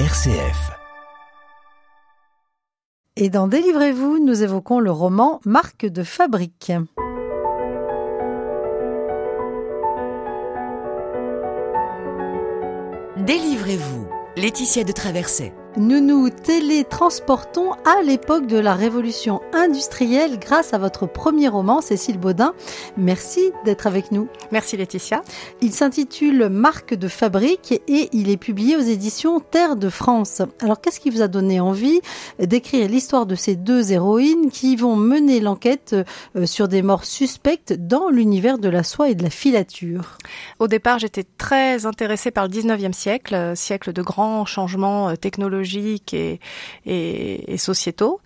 RCF. Et dans Délivrez-vous, nous évoquons le roman Marque de fabrique. Délivrez-vous. Laetitia de Traversée. Nous nous télétransportons à l'époque de la révolution industrielle grâce à votre premier roman, Cécile Baudin. Merci d'être avec nous. Merci Laetitia. Il s'intitule Marque de fabrique et il est publié aux éditions Terre de France. Alors qu'est-ce qui vous a donné envie d'écrire l'histoire de ces deux héroïnes qui vont mener l'enquête euh, sur des morts suspectes dans l'univers de la soie et de la filature? Au départ, j'étais très intéressée par le 19e siècle, euh, siècle de grands changements euh, et, sociétaux.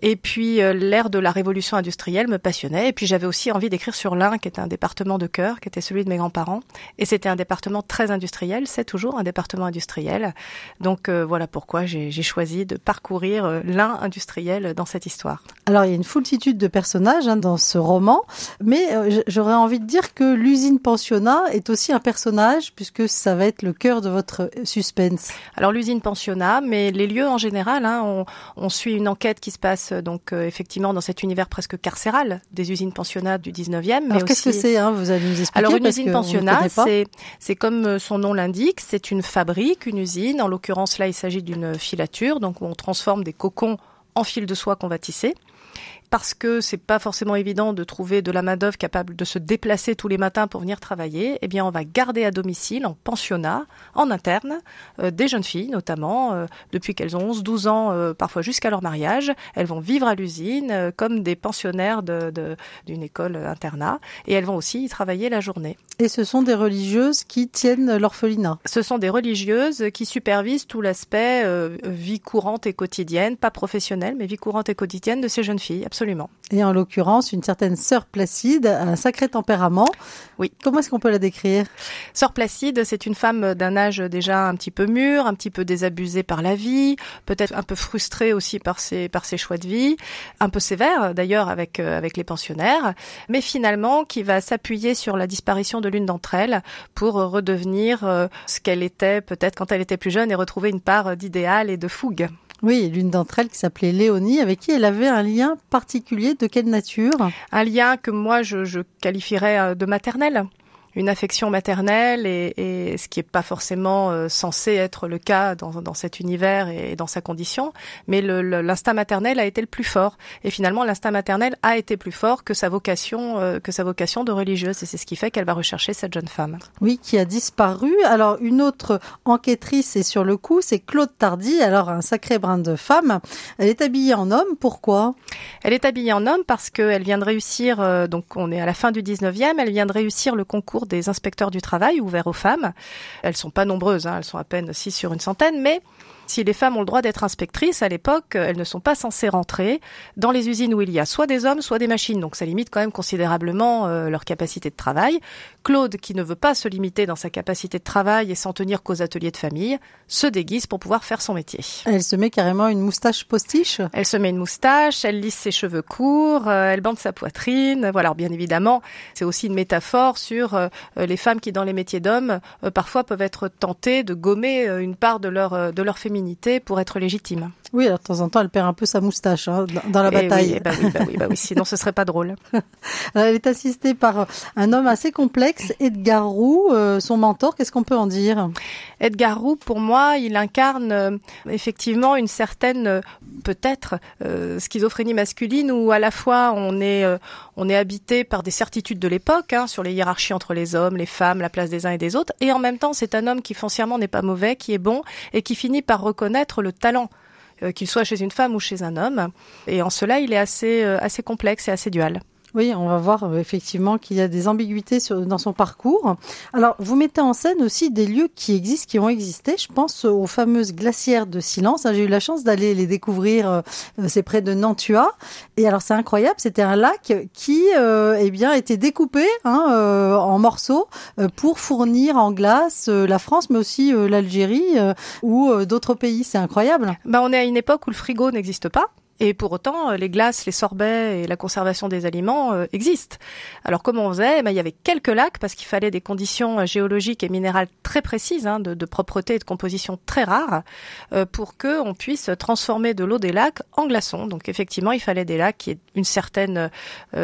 Et puis euh, l'ère de la révolution industrielle me passionnait. Et puis j'avais aussi envie d'écrire sur l'Ain, qui est un département de cœur, qui était celui de mes grands-parents. Et c'était un département très industriel. C'est toujours un département industriel. Donc euh, voilà pourquoi j'ai choisi de parcourir euh, l'Ain industriel dans cette histoire. Alors il y a une foultitude de personnages hein, dans ce roman, mais j'aurais envie de dire que l'usine pensionnat est aussi un personnage puisque ça va être le cœur de votre suspense. Alors l'usine pensionnat, mais les lieux en général, hein, on, on suit une enquête qui se passe donc euh, effectivement dans cet univers presque carcéral des usines pensionnats du 19e. Alors qu'est-ce que c'est hein, Vous allez nous expliquer. Alors une usine pensionnat, c'est comme euh, son nom l'indique, c'est une fabrique, une usine. En l'occurrence là, il s'agit d'une filature, donc où on transforme des cocons en fil de soie qu'on va tisser parce que c'est pas forcément évident de trouver de la main d'œuvre capable de se déplacer tous les matins pour venir travailler, eh bien on va garder à domicile, en pensionnat, en interne, euh, des jeunes filles notamment, euh, depuis qu'elles ont 11, 12 ans, euh, parfois jusqu'à leur mariage, elles vont vivre à l'usine comme des pensionnaires d'une de, école internat, et elles vont aussi y travailler la journée. Et ce sont des religieuses qui tiennent l'orphelinat. Ce sont des religieuses qui supervisent tout l'aspect vie courante et quotidienne, pas professionnelle, mais vie courante et quotidienne de ces jeunes filles, absolument et en l'occurrence, une certaine sœur Placide, un sacré tempérament. Oui. Comment est-ce qu'on peut la décrire? Sœur Placide, c'est une femme d'un âge déjà un petit peu mûr, un petit peu désabusée par la vie, peut-être un peu frustrée aussi par ses, par ses choix de vie, un peu sévère d'ailleurs avec, euh, avec les pensionnaires, mais finalement qui va s'appuyer sur la disparition de l'une d'entre elles pour redevenir euh, ce qu'elle était peut-être quand elle était plus jeune et retrouver une part d'idéal et de fougue. Oui, l'une d'entre elles qui s'appelait Léonie, avec qui elle avait un lien particulier de quelle nature? Un lien que moi je, je qualifierais euh, de maternel une affection maternelle et, et ce qui n'est pas forcément euh, censé être le cas dans, dans, cet univers et dans sa condition, mais l'instinct maternel a été le plus fort. Et finalement, l'instinct maternel a été plus fort que sa vocation, euh, que sa vocation de religieuse. Et c'est ce qui fait qu'elle va rechercher cette jeune femme. Oui, qui a disparu. Alors une autre enquêtrice est sur le coup, c'est Claude Tardy. Alors un sacré brin de femme. Elle est habillée en homme. Pourquoi? Elle est habillée en homme parce qu'elle vient de réussir. Euh, donc on est à la fin du 19e. Elle vient de réussir le concours des inspecteurs du travail ouverts aux femmes. Elles sont pas nombreuses, hein, elles sont à peine six sur une centaine, mais si les femmes ont le droit d'être inspectrices, à l'époque, elles ne sont pas censées rentrer dans les usines où il y a soit des hommes, soit des machines. Donc ça limite quand même considérablement euh, leur capacité de travail. Claude, qui ne veut pas se limiter dans sa capacité de travail et s'en tenir qu'aux ateliers de famille, se déguise pour pouvoir faire son métier. Elle se met carrément une moustache postiche Elle se met une moustache, elle lisse ses cheveux courts, euh, elle bande sa poitrine. Voilà, alors bien évidemment, c'est aussi une métaphore sur euh, les femmes qui, dans les métiers d'hommes, parfois peuvent être tentées de gommer une part de leur, de leur féminité pour être légitime. Oui, alors de temps en temps, elle perd un peu sa moustache hein, dans, la eh bataille. Eh bah oui, bah oui, bah oui, sinon ce serait pas drôle. elle est assistée par un homme assez complexe, Edgar Roux, euh, son mentor. Qu'est-ce qu'on peut en dire? Edgar Roux, pour moi, il incarne euh, effectivement une certaine, euh, peut-être, schizophrénie masculine où à la fois on est, on est habité par des certitudes de l'époque hein, sur les hiérarchies entre les hommes, les femmes, la place des uns et des autres, et en même temps c'est un homme qui foncièrement n'est pas mauvais, qui est bon et qui finit par reconnaître le talent euh, qu'il soit chez une femme ou chez un homme. Et en cela, il est assez, euh, assez complexe et assez dual. Oui, on va voir euh, effectivement qu'il y a des ambiguïtés dans son parcours. Alors, vous mettez en scène aussi des lieux qui existent, qui ont existé. Je pense aux fameuses glacières de silence. J'ai eu la chance d'aller les découvrir. Euh, c'est près de Nantua. Et alors, c'est incroyable. C'était un lac qui, euh, eh bien, était découpé hein, euh, en morceaux pour fournir en glace la France, mais aussi l'Algérie ou d'autres pays. C'est incroyable. Bah, on est à une époque où le frigo n'existe pas Et pour autant, les glaces, les sorbets et la conservation des aliments existent. Alors comment on faisait eh ben, Il y avait quelques lacs parce qu'il fallait des conditions géologiques et minérales très précises, hein, de, de, propreté et de composition très rares, pour que on puisse transformer de l'eau des lacs en glaçons. Donc effectivement, il fallait des lacs qui aient une certaine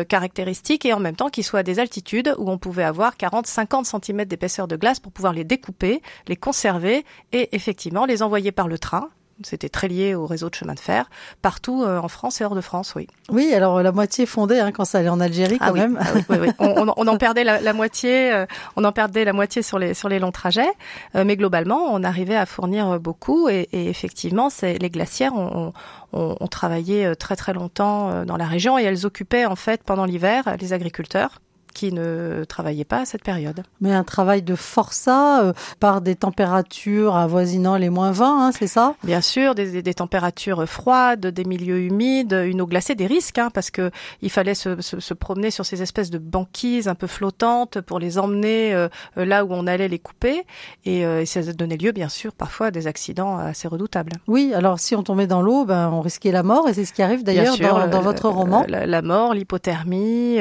caractéristique et en même temps qui soient à des altitudes où on pouvait avoir 40-50 cm d'épaisseur de glace pour pouvoir les découper, les conserver et effectivement les envoyer par le train c'était très lié au réseau de chemin de fer, partout euh, en France et hors de France, oui. Oui, alors la moitié fondée hein, quand ça allait en Algérie quand ah même. Ah oui, oui, on, on, en perdait la, moitié, euh, on en perdait la moitié sur les sur les longs trajets, euh, mais globalement, on arrivait à fournir beaucoup et, et effectivement, c'est les glacières ont, ont, ont, travaillé très très longtemps dans la région et elles occupaient en fait pendant l'hiver les agriculteurs qui ne travaillaient pas à cette période. Mais un travail de forçat euh, par des températures avoisinant les moins 20, hein, c'est ça? Bien sûr, des, des, températures froides, des milieux humides, une eau glacée, des risques, hein, parce que il fallait se, se, se, promener sur ces espèces de banquises un peu flottantes pour les emmener euh, là où on allait les couper, et, euh, et ça donnait lieu, bien sûr, parfois à des accidents assez redoutables. Oui, alors si on tombait dans l'eau, ben on risquait la mort, et c'est ce qui arrive d'ailleurs dans, dans, votre roman. La, la mort, l'hypothermie,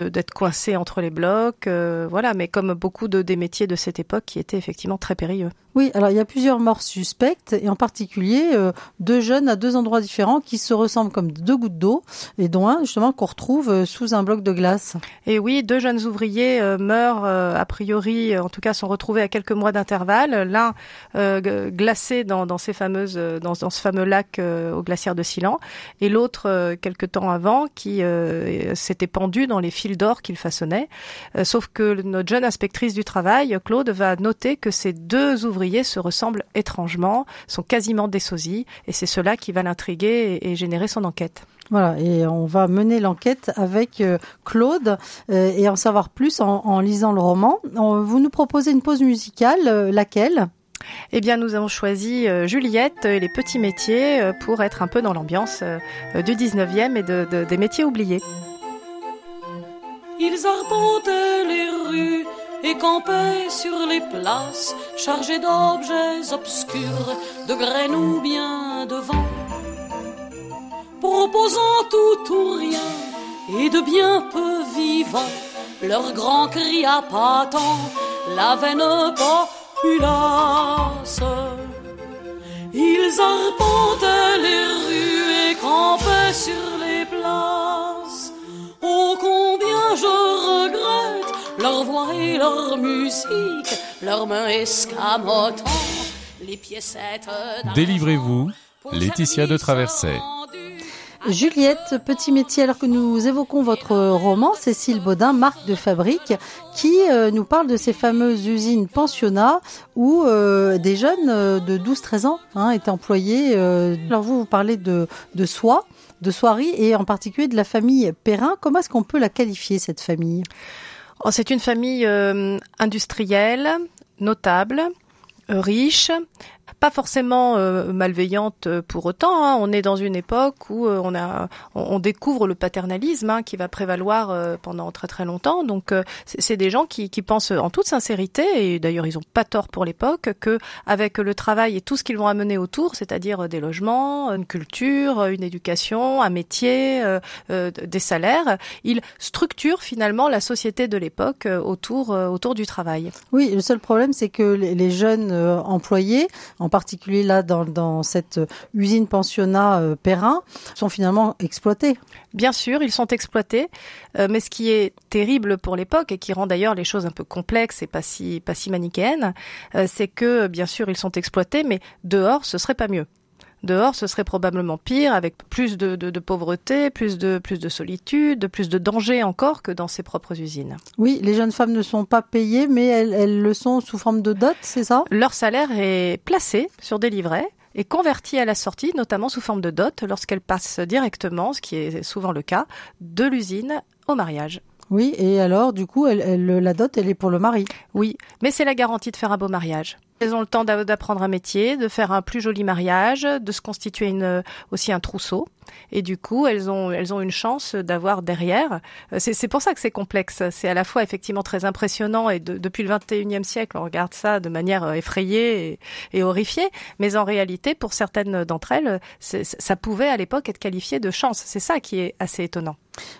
d'être coincé entre les blocs, euh, voilà. Mais comme beaucoup de, des métiers de cette époque qui étaient effectivement très périlleux. Oui, alors il y a plusieurs morts suspectes et en particulier euh, deux jeunes à deux endroits différents qui se ressemblent comme deux gouttes d'eau et dont un justement qu'on retrouve euh, sous un bloc de glace. Et oui, deux jeunes ouvriers meurent a priori, en tout cas sont retrouvés à quelques mois d'intervalle. L'un glacé dans, ces fameuses, dans, dans ce fameux lac au glaciaire de Silan et l'autre quelques temps avant qui s'était pendu dans les fils d'or qu'il façonnait euh, sauf que notre jeune inspectrice du travail, Claude, va noter que ces deux ouvriers se ressemblent étrangement, sont quasiment des sosies, et c'est cela qui va l'intriguer et, générer son enquête. Voilà, et on va mener l'enquête avec euh, Claude euh, et en savoir plus en, lisant le roman. vous nous proposez une pause musicale, laquelle? Eh bien, nous avons choisi Juliette et les petits métiers pour être un peu dans l'ambiance du 19e et de, des métiers oubliés. Ils arpentaient les rues et campaient sur les places, chargés d'objets obscurs, de graines ou bien de vent, proposant tout ou rien et de bien peu vivants. Leur grand cri appâtant la veine populace. Ils arpentaient les rues et campaient sur leur voix et leur musique, leurs mains escamotant les piécettes. Délivrez-vous, Laetitia de Traverset. Juliette, petit métier, alors que nous évoquons votre roman, Cécile Baudin, marque de fabrique, qui euh, nous parle de ces fameuses usines pensionnats où euh, des jeunes euh, de 12-13 ans hein, étaient employés. alors vous, vous parlez de, de soie de Soierie et en particulier de la famille Perrin. Comment est-ce qu'on peut la qualifier, cette famille? C'est une famille euh, industrielle, notable, euh, riche, pas forcément euh, malveillante euh, pour autant. Hein. On est dans une époque où euh, on a, on, découvre le paternalisme hein, qui va prévaloir pendant très très longtemps. Donc c'est des gens qui, qui, pensent en toute sincérité et d'ailleurs ils ont pas tort pour l'époque que avec le travail et tout ce qu'ils vont amener autour, c'est-à-dire des logements, une culture, une éducation, un métier, des salaires, ils structurent finalement la société de l'époque autour autour du travail. Oui, le seul problème c'est que les jeunes employés en particulier là dans, cette usine pensionnat euh, Perrin, sont finalement exploités. Bien sûr, ils sont exploités, euh, mais ce qui est terrible pour l'époque et qui rend d'ailleurs les choses un peu complexes et pas si pas si manichéennes, euh, c'est que bien sûr ils sont exploités, mais dehors ce serait pas mieux. Dehors, ce serait probablement pire, avec plus de, de, pauvreté, plus de, plus de solitude, plus de danger encore que dans ses propres usines. Oui, les jeunes femmes ne sont pas payées, mais elles, elles le sont sous forme de dot, c'est ça? Leur salaire est placé sur des livrets et converti à la sortie, notamment sous forme de dot, lorsqu'elles passent directement, ce qui est souvent le cas, de l'usine au mariage. Oui, et alors, du coup, elle, elle, la dot, elle est pour le mari? Oui, mais c'est la garantie de faire un beau mariage. Elles ont le temps d'apprendre un métier, de faire un plus joli mariage, de se constituer une, aussi un trousseau. Et du coup, elles ont, elles ont une chance d'avoir derrière. Euh, c'est pour ça que c'est complexe. C'est à la fois effectivement très impressionnant et depuis le 21e siècle, on regarde ça de manière euh, effrayée et, horrifiée. Mais en réalité, pour certaines d'entre elles, ça pouvait à l'époque être qualifié de chance. C'est ça qui est assez étonnant.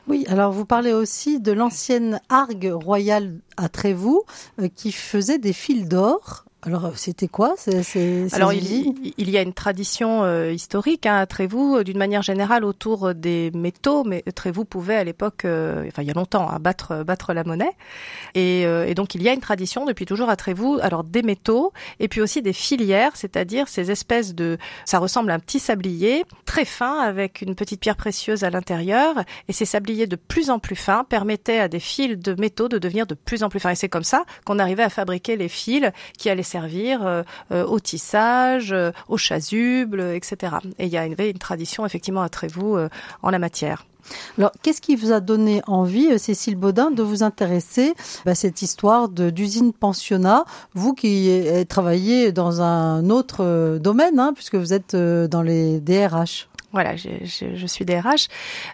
Oui, alors vous parlez aussi de l'ancienne argue royale à Trévoux euh, qui faisait des fils d'or alors, c'était quoi Alors, il, il, y a une tradition euh, historique hein, à Trévoux, euh, d'une manière générale, autour des métaux. Mais Trévoux pouvait, à l'époque, euh, enfin, il y a longtemps, hein, battre, battre la monnaie. Et, et, donc, il y a une tradition depuis toujours à Trévoux, alors des métaux, et puis aussi des filières, c'est-à-dire ces espèces de... Ça ressemble à un petit sablier, très fin, avec une petite pierre précieuse à l'intérieur. Et ces sabliers de plus en plus fins permettaient à des fils de métaux de devenir de plus en plus fins. Et c'est comme ça qu'on arrivait à fabriquer les fils qui allaient servir euh, euh, au tissage, euh, au chasuble, etc. Et il y a une, tradition effectivement à Trévoux en la matière. Alors, qu'est-ce qui vous a donné envie, Cécile Baudin, de vous intéresser à cette histoire d'usine pensionnat, vous qui travaillez dans un autre domaine, hein, puisque vous êtes dans les DRH voilà, je, je, je, suis DRH.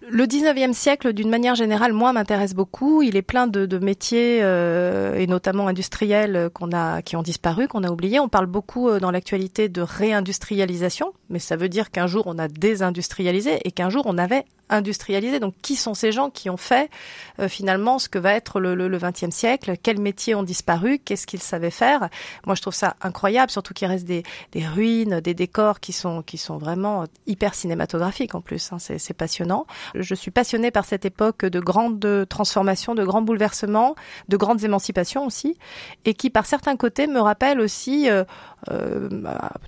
Le 19e siècle, d'une manière générale, moi, m'intéresse beaucoup. Il est plein de, métiers, euh, et notamment industriels, qu'on a, qui ont disparu, qu'on a oubliés. On parle beaucoup euh, dans l'actualité de réindustrialisation, mais ça veut dire qu'un jour on a désindustrialisé et qu'un jour on avait industrialisé. Donc, qui sont ces gens qui ont fait euh, finalement ce que va être le, le, 20e siècle? Quels métiers ont disparu? Qu'est-ce qu'ils savaient faire? Moi, je trouve ça incroyable, surtout qu'il reste des, des, ruines, des décors qui sont qui sont vraiment hyper cinématographiques en plus. Hein. C'est passionnant. Je suis passionnée par cette époque de grandes transformations, de grands bouleversements, de grandes émancipations aussi, et qui, par certains côtés, me rappelle aussi, euh, euh,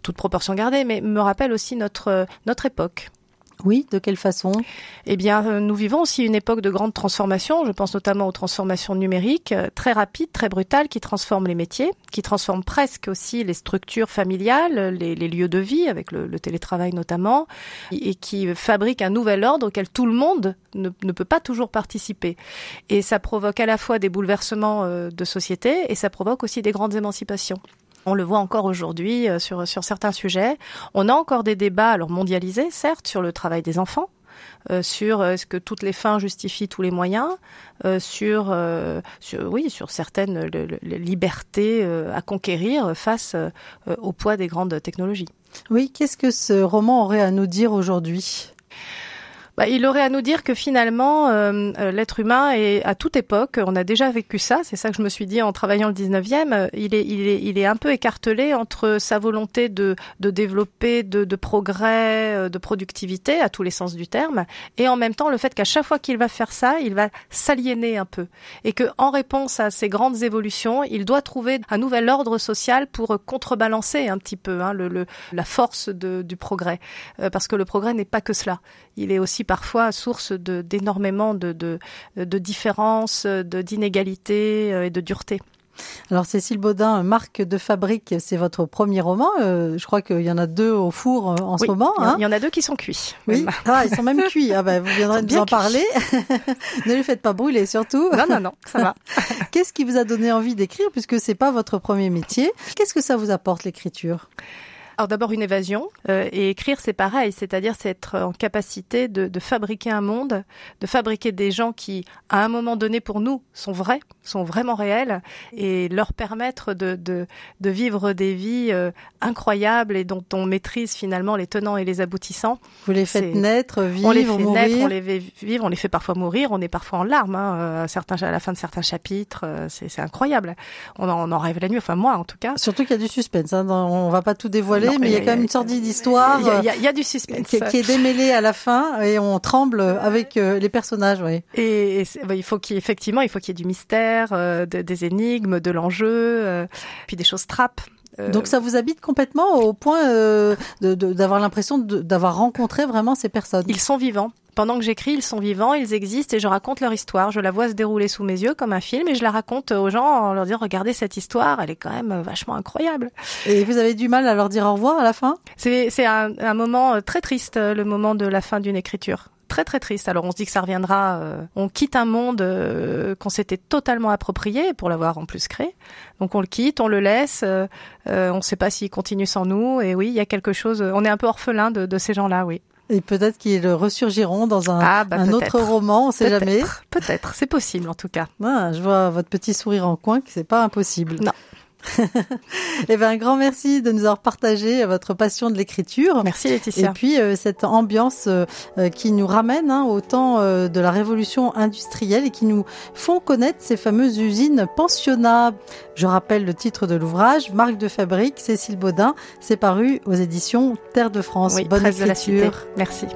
toute proportion gardée, mais me rappelle aussi notre notre époque. Oui, de quelle façon? Eh bien, euh, nous vivons aussi une époque de grande transformation. Je pense notamment aux transformations numériques, euh, très rapides, très brutales, qui transforment les métiers, qui transforment presque aussi les structures familiales, les, lieux de vie, avec le, télétravail notamment, et qui fabriquent un nouvel ordre auquel tout le monde ne, ne, peut pas toujours participer. Et ça provoque à la fois des bouleversements euh, de société et ça provoque aussi des grandes émancipations. On le voit encore aujourd'hui euh, sur, sur certains sujets. On a encore des débats, alors mondialisés, certes, sur le travail des enfants. Euh, sur euh, est-ce que toutes les fins justifient tous les moyens, sur, sur, oui, sur certaines libertés à conquérir face au poids des grandes technologies. Oui, qu'est-ce que ce roman aurait à nous dire aujourd'hui? Bah, il aurait à nous dire que finalement, euh, euh, l'être humain est à toute époque, on a déjà vécu ça, c'est ça que je me suis dit en travaillant le 19e, euh, il est, il est, il est un peu écartelé entre sa volonté de, de développer, de, de progrès, de productivité, à tous les sens du terme, et en même temps le fait qu'à chaque fois qu'il va faire ça, il va s'aliéner un peu. Et que en réponse à ces grandes évolutions, il doit trouver un nouvel ordre social pour contrebalancer un petit peu hein, le, le, la force de, du progrès. parce que le progrès n'est pas que cela. Il est aussi parfois source d'énormément de, de, de, différences, d'inégalités euh, et de dureté. Alors Cécile Baudin, marque de fabrique, c'est votre premier roman. Euh, je crois qu'il y en a deux au four euh, en ce moment. Hein il y en a deux qui sont cuits. Oui, ah, ils sont même cuits. Ah ben, vous viendrez nous en parler. ne les faites pas brûler surtout. Non, non, non, ça va. Qu'est-ce qui vous a donné envie d'écrire puisque c'est pas votre premier métier? Qu'est-ce que ça vous apporte l'écriture? Alors d'abord une évasion euh, et écrire c'est pareil, c'est-à-dire c'est être en capacité de, de, fabriquer un monde, de fabriquer des gens qui à un moment donné pour nous sont vrais, sont vraiment réels et leur permettre de, de, de vivre des vies euh, incroyables et dont on maîtrise finalement les tenants et les aboutissants. Vous les faites naître, vivre, on les fait mourir. naître, on les fait vivre, on les fait parfois mourir, on est parfois en larmes hein, euh, à certains à la fin de certains chapitres, c'est incroyable. On en, on en rêve la nuit, enfin moi en tout cas. Surtout qu'il y a du suspense, hein, on va pas tout dévoiler mais il y a quand même une sorte d'histoire. Il y, y, a du suspense. Qui, qui, est démêlé à la fin et on tremble avec euh, les personnages, oui. Et, bah, il faut qu'effectivement, il faut qu'il y ait du mystère, euh, des énigmes, de l'enjeu, euh, puis des choses trappes. Donc ça vous habite complètement au point d'avoir l'impression d'avoir rencontré vraiment ces personnes? Ils sont vivants pendant que j'écris, ils sont vivants, ils existent et je raconte leur histoire. Je la vois se dérouler sous mes yeux comme un film et je la raconte aux gens en leur disant regardez cette histoire, elle est quand même vachement incroyable. Et vous avez du mal à leur dire au revoir à la fin? C'est un, un moment euh, très triste, euh, le moment de la fin d'une écriture très très triste. Alors on se dit que ça reviendra. Euh, on quitte un monde euh, qu'on s'était totalement approprié pour l'avoir en plus créé. Donc on le quitte, on le laisse. Euh, on ne sait pas s'il continue sans nous. Et oui, il y a quelque chose. On est un peu orphelin de, de ces gens-là, oui. Et peut-être qu'ils ressurgiront dans un, ah, bah, un autre roman, on ne sait jamais. Peut-être, c'est possible en tout cas. Ah, je vois votre petit sourire en coin que c'est pas impossible. Non. eh ben, un grand merci de nous avoir partagé votre passion de l'écriture. Merci Laetitia. Et puis euh, cette ambiance euh, euh, qui nous ramène hein, au temps de la révolution industrielle et qui nous font connaître ces fameuses usines pensionnats. Je rappelle le titre de l'ouvrage, Marque de fabrique, Cécile Baudin. C'est paru aux éditions Terre de France. Bonne écriture. Merci.